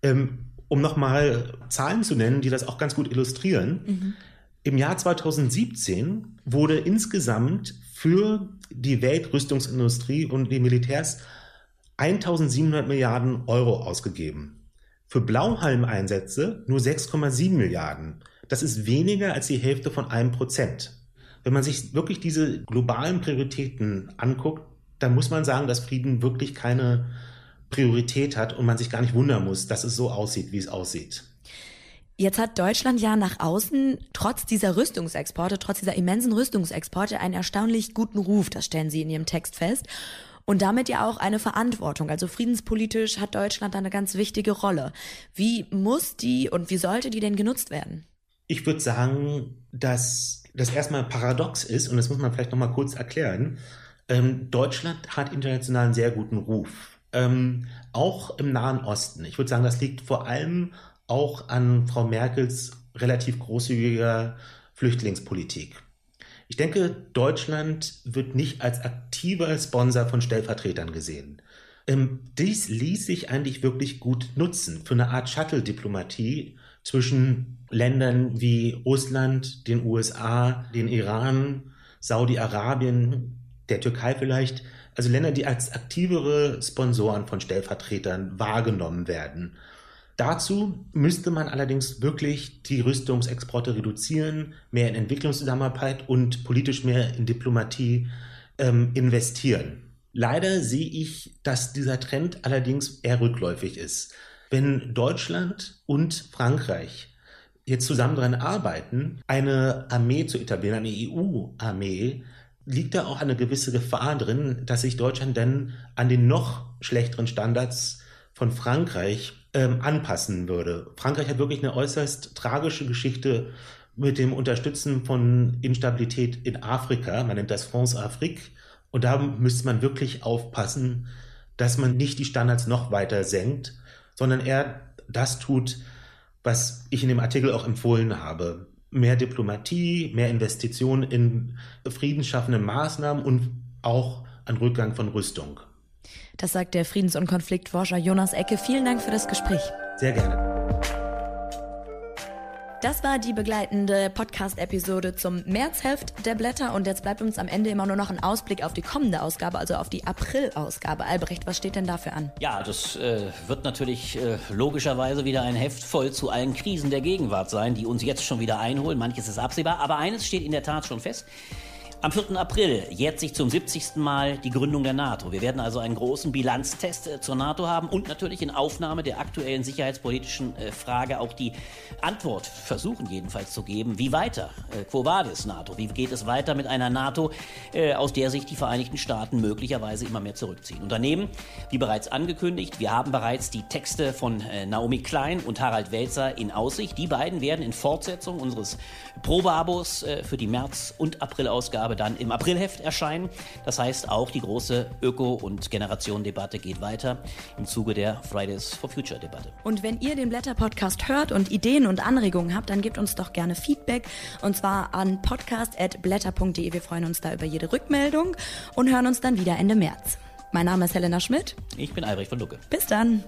Ähm, um nochmal Zahlen zu nennen, die das auch ganz gut illustrieren. Mhm. Im Jahr 2017 wurde insgesamt für die Weltrüstungsindustrie und die Militärs 1700 Milliarden Euro ausgegeben. Für Blauhalmeinsätze nur 6,7 Milliarden. Das ist weniger als die Hälfte von einem Prozent. Wenn man sich wirklich diese globalen Prioritäten anguckt, dann muss man sagen, dass Frieden wirklich keine Priorität hat und man sich gar nicht wundern muss, dass es so aussieht, wie es aussieht. Jetzt hat Deutschland ja nach außen trotz dieser Rüstungsexporte, trotz dieser immensen Rüstungsexporte einen erstaunlich guten Ruf, das stellen Sie in Ihrem Text fest. Und damit ja auch eine Verantwortung. Also friedenspolitisch hat Deutschland eine ganz wichtige Rolle. Wie muss die und wie sollte die denn genutzt werden? Ich würde sagen, dass das erstmal paradox ist, und das muss man vielleicht nochmal kurz erklären. Ähm, Deutschland hat international einen sehr guten Ruf. Ähm, auch im Nahen Osten. Ich würde sagen, das liegt vor allem auch an Frau Merkels relativ großzügiger Flüchtlingspolitik. Ich denke, Deutschland wird nicht als aktiver Sponsor von Stellvertretern gesehen. Ähm, dies ließ sich eigentlich wirklich gut nutzen für eine Art Shuttle-Diplomatie zwischen Ländern wie Russland, den USA, den Iran, Saudi-Arabien, der Türkei vielleicht. Also Länder, die als aktivere Sponsoren von Stellvertretern wahrgenommen werden. Dazu müsste man allerdings wirklich die Rüstungsexporte reduzieren, mehr in Entwicklungszusammenarbeit und politisch mehr in Diplomatie ähm, investieren. Leider sehe ich, dass dieser Trend allerdings eher rückläufig ist. Wenn Deutschland und Frankreich jetzt zusammen daran arbeiten, eine Armee zu etablieren, eine EU-Armee, liegt da auch eine gewisse Gefahr drin, dass sich Deutschland dann an den noch schlechteren Standards von Frankreich ähm, anpassen würde. Frankreich hat wirklich eine äußerst tragische Geschichte mit dem Unterstützen von Instabilität in Afrika. Man nennt das France Afrique. Und da müsste man wirklich aufpassen, dass man nicht die Standards noch weiter senkt, sondern eher das tut, was ich in dem Artikel auch empfohlen habe. Mehr Diplomatie, mehr Investitionen in friedensschaffende Maßnahmen und auch ein Rückgang von Rüstung. Das sagt der Friedens- und Konfliktforscher Jonas Ecke. Vielen Dank für das Gespräch. Sehr gerne. Das war die begleitende Podcast-Episode zum Märzheft der Blätter und jetzt bleibt uns am Ende immer nur noch ein Ausblick auf die kommende Ausgabe, also auf die April-Ausgabe. Albrecht, was steht denn dafür an? Ja, das äh, wird natürlich äh, logischerweise wieder ein Heft voll zu allen Krisen der Gegenwart sein, die uns jetzt schon wieder einholen. Manches ist absehbar, aber eines steht in der Tat schon fest. Am 4. April jährt sich zum 70. Mal die Gründung der NATO. Wir werden also einen großen Bilanztest äh, zur NATO haben und natürlich in Aufnahme der aktuellen sicherheitspolitischen äh, Frage auch die Antwort versuchen jedenfalls zu geben. Wie weiter? Äh, quo vadis NATO? Wie geht es weiter mit einer NATO, aus der sich die Vereinigten Staaten möglicherweise immer mehr zurückziehen? Und daneben, wie bereits angekündigt, wir haben bereits die Texte von Naomi Klein und Harald Welzer in Aussicht. Die beiden werden in Fortsetzung unseres Probeabos für die März- und April-Ausgabe Ausgabe dann im Aprilheft erscheinen. Das heißt, auch die große Öko- und Generationendebatte geht weiter im Zuge der Fridays for Future Debatte. Und wenn ihr den Blätter-Podcast hört und Ideen und Anregungen habt, dann gebt uns doch gerne Feedback und zwar an podcast.blätter.de. Wir freuen uns da über jede Rückmeldung und hören uns dann wieder Ende März. Mein Name ist Helena Schmidt. Ich bin Albrecht von Lucke. Bis dann.